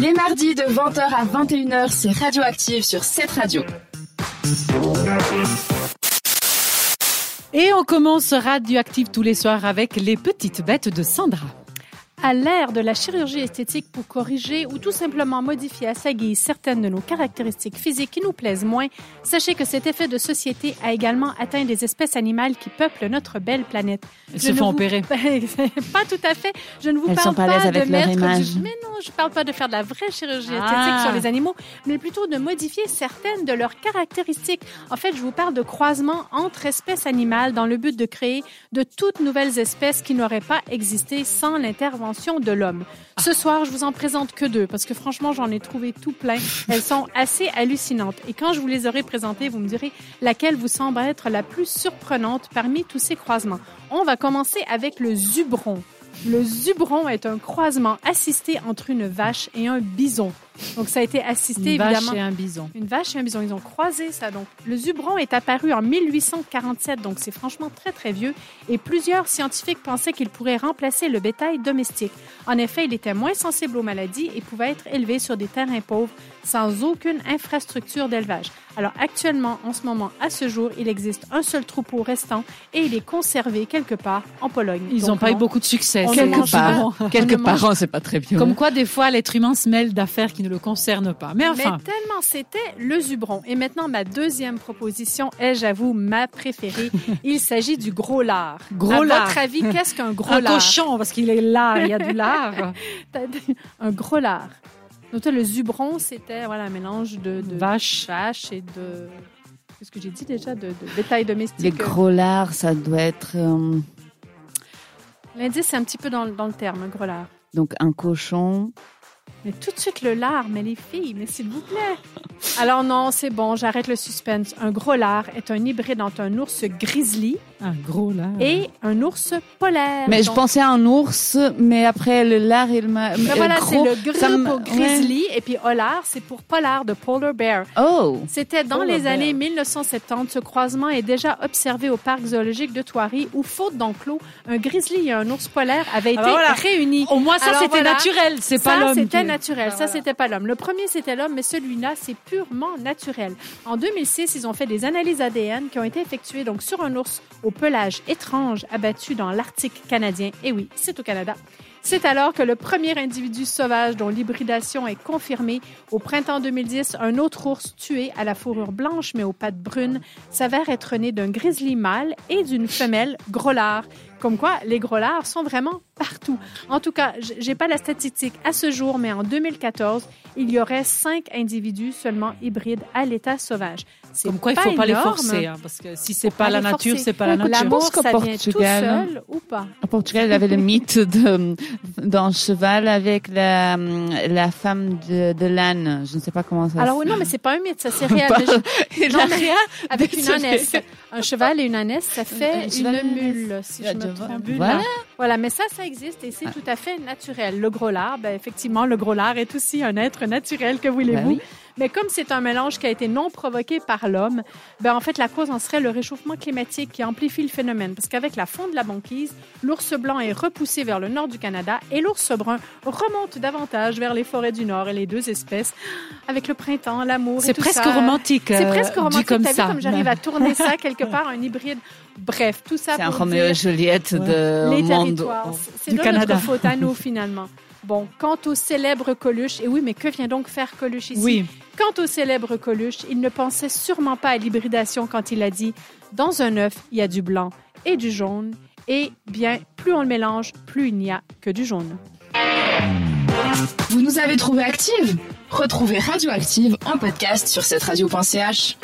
Les mardis de 20h à 21h, c'est Radioactive sur cette radio. Et on commence Radioactive tous les soirs avec les petites bêtes de Sandra à l'ère de la chirurgie esthétique pour corriger ou tout simplement modifier à sa guise certaines de nos caractéristiques physiques qui nous plaisent moins, sachez que cet effet de société a également atteint des espèces animales qui peuplent notre belle planète. Elles se font opérer. pas tout à fait. Je ne vous Elles parle pas, avec de leur mettre du... Mais non, je parle pas de faire de la vraie chirurgie esthétique Ah. sur les animaux, mais plutôt de modifier certaines de leurs caractéristiques. En fait, je vous parle de croisement entre espèces animales dans le but de créer de toutes nouvelles espèces qui n'auraient pas existé sans l'intervention de l'homme. Ce soir, je vous en présente que deux parce que franchement, j'en ai trouvé tout plein. Elles sont assez hallucinantes. Et quand je vous les aurai présentées, vous me direz laquelle vous semble être la plus surprenante parmi tous ces croisements. On va commencer avec le zubron. Le zubron est un croisement assisté entre une vache et un bison. Donc, ça a été assisté Une vache et un bison. Une vache et un bison, ils ont croisé ça. Donc, le zubron est apparu en 1847, donc c'est franchement très très vieux. Et plusieurs scientifiques pensaient qu'il pourrait remplacer le bétail domestique. En effet, il était moins sensible aux maladies et pouvait être élevé sur des terrains pauvres sans aucune infrastructure d'élevage. Alors actuellement, en ce moment, à ce jour, il existe un seul troupeau restant et il est conservé quelque part en Pologne. Ils n'ont pas eu beaucoup de succès. Quelque part. Quelque part, c'est pas très bien. Comme quoi, des fois, l'être humain se mêle d'affaires qui ne le concernent pas. Mais enfin, Mais tellement c'était le zubron. Et maintenant, ma deuxième proposition est, j'avoue, ma préférée. Il s'agit du gros lard. Gros à lard. votre avis, qu'est-ce qu'un gros un lard? cochon, parce qu'il est là, il y a du lard. Un gros lard. Donc, le zubron, c'était voilà, un mélange de, de Vache. vache et de... Qu'est-ce que j'ai dit déjà? De, de bétail domestique. Les gros lards, ça doit être euh, L'indice, c'est un petit peu dans, dans le terme, un gros lard. donc un cochon. Mais tout de suite, le lard, mais les filles, mais s'il vous plaît. Alors non, c'est bon, j'arrête le suspense. Un gros lard est un hybride entre un ours grizzly Un gros lard. et un ours polaire. Mais je pensais à un ours, mais après le lard, il m'a. ben euh, voilà, c'est le gris ça pour grizzly et puis holar, c'est pour polar de polar bear. Oh! C'était dans Polar les bear. années 1970. Ce croisement est déjà observé au parc zoologique de Thoiry où, faute d'enclos, un grizzly et un ours polaire avaient été Alors voilà. réunis. Au moins, ça, c'était voilà. naturel. C'est pas Ça, l'homme. c'était qui- naturel. Ah, ça, voilà. c'était pas l'homme. Le premier, c'était l'homme, mais celui-là, c'est purement naturel. En 2006, ils ont fait des analyses ADN qui ont été effectuées donc sur un ours au pelage étrange abattu dans l'Arctique canadien. Et oui, c'est au Canada. C'est alors que le premier individu sauvage dont l'hybridation est confirmée au printemps 2010, un autre ours tué à la fourrure blanche mais aux pattes brunes, s'avère être né d'un grizzly mâle et d'une femelle gros lard. Comme quoi, les gros lards sont vraiment partout. En tout cas, j'ai pas la statistique à ce jour, mais en 2014, il y aurait cinq individus seulement hybrides à l'état sauvage. Comme quoi, il faut pas les forcer. hein, parce que si c'est pas, pas la nature, c'est pas la nature. je L'amour, pense qu'au ça vient tout Portugal- seul ou pas? Au Portugal, il y avait le mythe de, d'un cheval avec la, la femme de, de l'âne. Je ne sais pas comment ça Alors se- non, mais c'est pas un mythe, ça c'est réel. Je- Il Non, a mais rien. avec une ânesse. Un cheval et une ânesse, ça fait une mule, si je Ah, me trompe. Voilà. Voilà, mais ça, ça existe et c'est tout à fait naturel. Le gros lard, ben, effectivement, le gros lard est aussi un être naturel, que voulez-vous? Ben oui. Mais comme c'est un mélange qui a été non provoqué par l'homme, ben, en fait, la cause en serait le réchauffement climatique qui amplifie le phénomène. Parce qu'avec la fonte de la banquise, l'ours blanc est repoussé vers le nord du Canada et l'ours brun remonte davantage vers les forêts du nord et les deux espèces, avec le printemps, l'amour et C'est tout presque ça. romantique. C'est euh, presque dit romantique. comme ça. comme j'arrive à tourner ça quelque part, un hybride. Bref, tout ça C'est un Roméo et Juliette de les monde. territoires. C'est du de Canada. notre faute à nous, finalement. Bon, quant au célèbre Coluche, et oui, mais que vient donc faire Coluche ici? Oui. Quant au célèbre Coluche, il ne pensait sûrement pas à l'hybridation quand il a dit « Dans un œuf, il y a du blanc et du jaune, et bien, plus on le mélange, plus il n'y a que du jaune. Vous nous avez trouvé active Retrouvez Radioactive en podcast sur cette radio.ch.